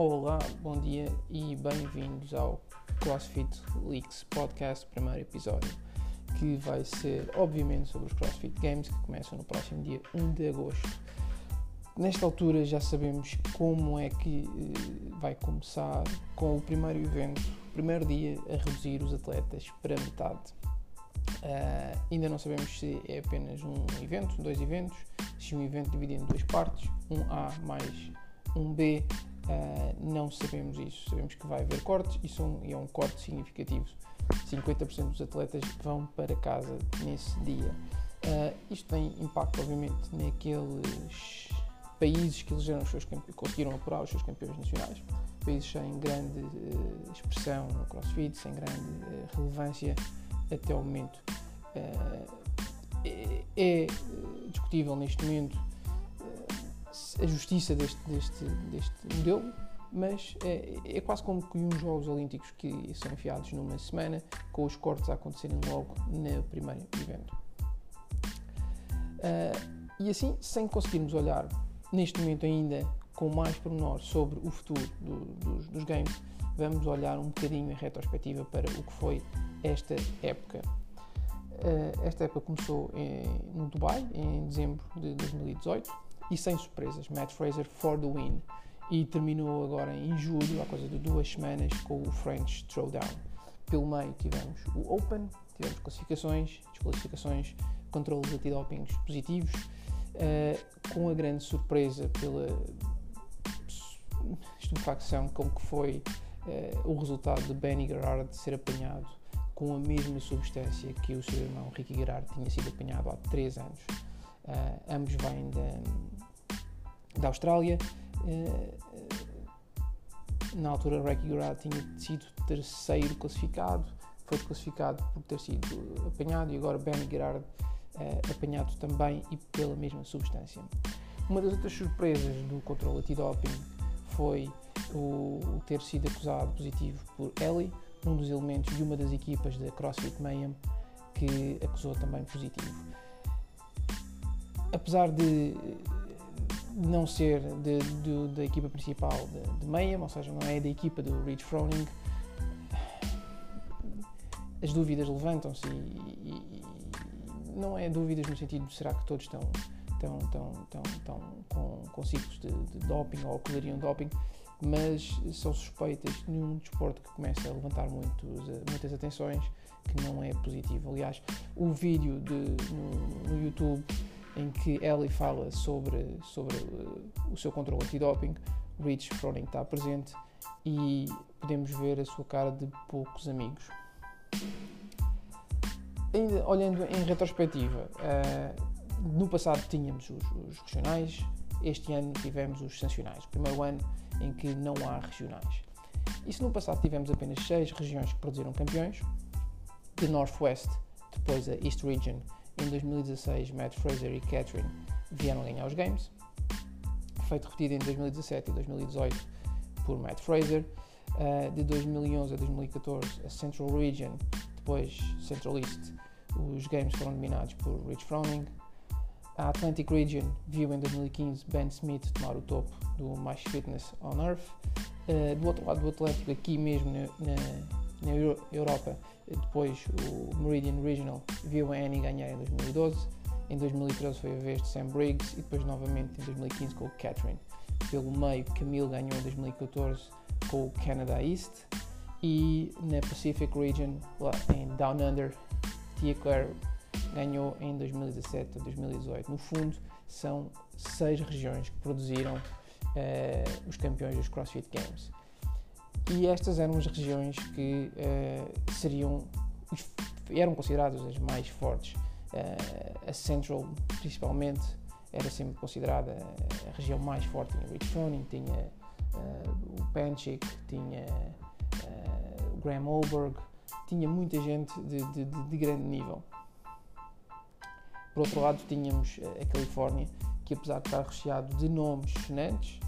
Olá, bom dia e bem-vindos ao CrossFit Leaks Podcast, primeiro episódio, que vai ser, obviamente, sobre os CrossFit Games, que começam no próximo dia 1 de agosto. Nesta altura já sabemos como é que eh, vai começar com o primeiro evento, primeiro dia, a reduzir os atletas para metade. Uh, ainda não sabemos se é apenas um evento, dois eventos, se um evento dividido em duas partes, um A mais um B, uh, não sabemos isso. Sabemos que vai haver cortes e, são, e é um corte significativo. 50% dos atletas vão para casa nesse dia. Uh, isto tem impacto, obviamente, naqueles países que elegeram os seus conseguiram apurar os seus campeões nacionais, países sem grande uh, expressão no crossfit, sem grande relevância até o momento. é, é discutível neste momento a justiça deste, deste, deste modelo, mas é, é, quase como que uns Jogos Olímpicos que são enfiados numa semana, com os cortes a acontecerem logo no primeiro evento. Uh, e assim, sem conseguirmos olhar neste momento ainda com mais pormenor sobre o futuro do, dos, dos games, vamos olhar um bocadinho em retrospectiva para o que foi esta época. Uh, esta época começou em, no Dubai, em dezembro de 2018 e sem surpresas, Matt Fraser for the win. E terminou agora em julho, há coisa de duas semanas, com o French Throwdown. Pelo meio tivemos o Open, tivemos classificações, desclassificações, controles antidopings positivos, uh, com a grande surpresa pela estupefacção com que foi uh, o resultado de Benny Gerard ser apanhado com a mesma substância que o seu irmão Ricky Gerard tinha sido apanhado há 3 anos. Uh, ambos vêm da, da Austrália. Uh, na altura, Ricky Gerard tinha sido terceiro classificado, foi classificado por ter sido apanhado e agora Benny Gerard uh, apanhado também e pela mesma substância. Uma das outras surpresas do controle antidoping foi o, o ter sido acusado positivo por Ellie, um dos elementos de uma das equipas da CrossFit Mayhem, que acusou também positivo apesar de não ser de, de, da equipa principal de, de ou seja, não é da equipa do Rich Froning, as dúvidas levantam-se e, e, e, não é dúvidas no sentido de será que todos estão, estão, estão, estão, com, com ciclos de, de doping ou colariam doping, mas são suspeitas num desporto que começa a levantar muitos, muitas atenções que não é positivo. Aliás, o vídeo de, no, no YouTube em que Ellie fala sobre, sobre uh, o seu controle antidoping, Rich Froning está presente e podemos ver a sua cara de poucos amigos. Ainda olhando em retrospectiva, uh, no passado tínhamos os, os, regionais, este ano tivemos os sancionais, o primeiro ano em que não há regionais. E se no passado tivemos apenas seis regiões que produziram campeões, de Northwest, depois a East Region em 2016, Matt Fraser e Catherine vieram ganhar os Games. Feito repetido em 2017 e 2018 por Matt Fraser. Uh, de 2011 a 2014, a Central Region, depois Central East, os Games foram dominados por Rich Froning. A Atlantic Region viu em 2015 Ben Smith tomar o topo do Mais Fitness on Earth. Uh, do outro lado do Atlântico, aqui mesmo na, na Europa, depois o Meridian Regional viu a Annie ganhar em 2012. Em 2013 foi a vez de Sam Briggs e depois novamente em 2015 com o Catherine. Pelo meio, Camille ganhou em 2014 com o Canada East e na Pacific Region, lá em Down Under, Tia Claire ganhou em 2017 a 2018. No fundo, são seis regiões que produziram uh, os campeões dos CrossFit Games. E estas eram as regiões que uh, seriam eram consideradas as mais fortes. Uh, a Central, principalmente, era sempre considerada a região mais forte. Tinha Rich Froning, tinha uh, o Panchik, tinha o Graham Olberg, tinha muita gente de, de, de, grande nível. Por outro lado, tínhamos a Califórnia, que apesar de estar recheado de nomes sonantes,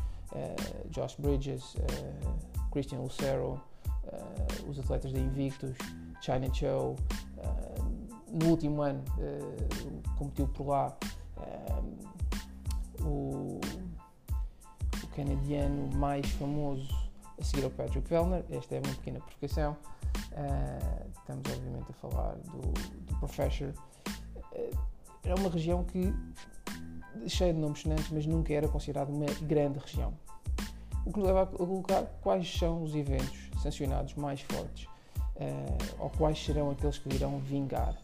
Josh Bridges, Christian Lucero, uh, os atletas da Invictus, China Cho. Uh, no último ano uh, competiu por lá o, o canadiano mais famoso a seguir ao Patrick Vellner. Esta é uma pequena provocação. Uh, estamos, obviamente, a falar do, do Professor. Uh, é uma região que cheia de nomes sonantes, mas nunca era considerada uma grande região. O que nos leva a colocar quais são os eventos sancionados mais fortes, uh, ou quais serão aqueles que irão vingar.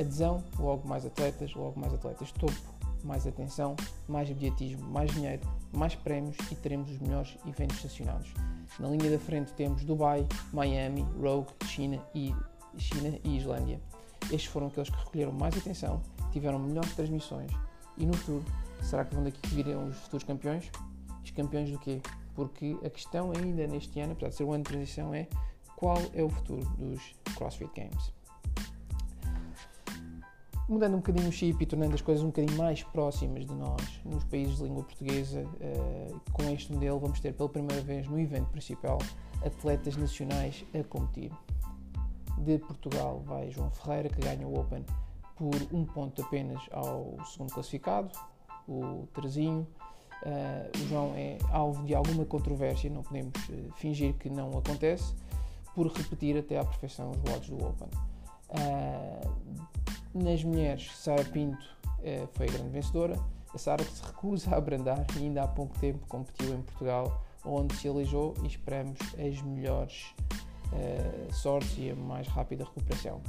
Adesão, logo mais atletas, logo mais atletas topo, mais atenção, mais mediatismo, mais dinheiro, mais prémios e teremos os melhores eventos sancionados. Na linha da frente temos Dubai, Miami, Rogue, China e, China e Islândia. Estes foram aqueles que recolheram mais atenção, tiveram melhores transmissões e no futuro, será que vão daqui que virem os futuros campeões? Os campeões do quê? Porque a questão ainda neste ano, apesar de ser um ano de transição, é qual é o futuro dos CrossFit Games. Mudando um bocadinho o chip e tornando as coisas um bocadinho mais próximas de nós, nos países de língua portuguesa, uh, com este modelo vamos ter pela primeira vez no evento principal atletas nacionais a competir. De Portugal vai João Ferreira, que ganha o Open por um ponto apenas ao segundo classificado, o Terezinho. Uh, o João é alvo de alguma controvérsia, não podemos uh, fingir que não acontece, por repetir até à perfeição os votos do Open. Uh, nas mulheres, Sara Pinto foi a grande vencedora. A Sara que se recusa a abrandar e ainda há pouco tempo competiu em Portugal, onde se aleijou e esperamos as melhores sortes e a mais rápida recuperação.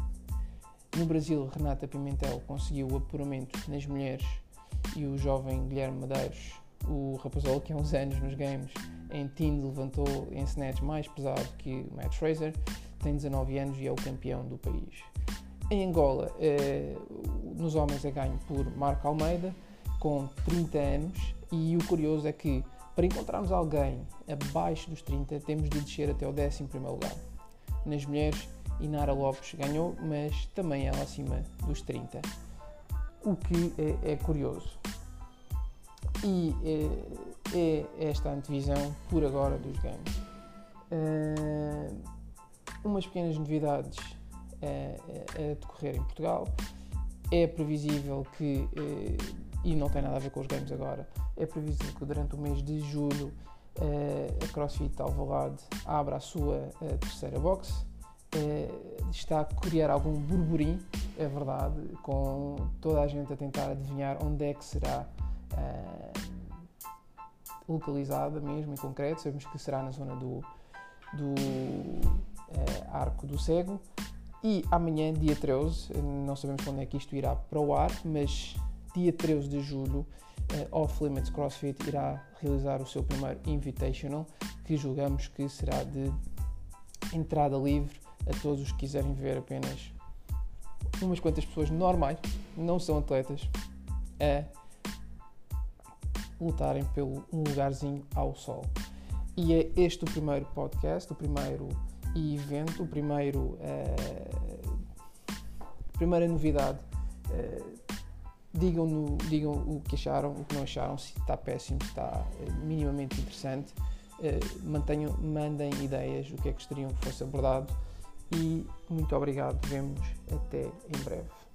No Brasil, Renata Pimentel conseguiu o apuramento nas mulheres e o jovem Guilherme Medeiros, o rapazol que há uns anos nos games em Team levantou em snatch mais pesado que o Matt Fraser, tem 19 anos e é o campeão do país. Em Angola, eh, nos homens é ganho por Marco Almeida, com 30 anos, e o curioso é que para encontrarmos alguém abaixo dos 30 temos de descer até o 11 lugar. Nas mulheres, Inara Lopes ganhou, mas também ela acima dos 30. O que é, é curioso. E é, é, esta antevisão por agora dos games. Uh, umas pequenas novidades a, a, decorrer em Portugal. É previsível que, uh, e não tem nada a ver com os games agora, é previsível que durante o mês de julho uh, a CrossFit Alvalade abra a sua terceira box está a criar algum burburinho, é verdade, com toda a gente a tentar adivinhar onde é que será uh, localizada mesmo em concreto. Sabemos que será na zona do, do uh, Arco do Cego. E amanhã, dia 13, não sabemos quando é que isto irá para o ar, mas dia 13 de julho, uh, Off Limits CrossFit irá realizar o seu primeiro Invitational, que julgamos que será de entrada livre a todos os que quiserem ver apenas umas quantas pessoas normais, não são atletas, a lutarem pelo um lugarzinho ao sol. E é este o primeiro podcast, o primeiro evento, o primeiro uh, primeira novidade. Uh, digam, digam o que acharam, o que não acharam, se está péssimo, se está uh, minimamente interessante. mantenham, mandem ideias, o que é que gostariam que fosse abordado e muito obrigado. Vemos até em breve.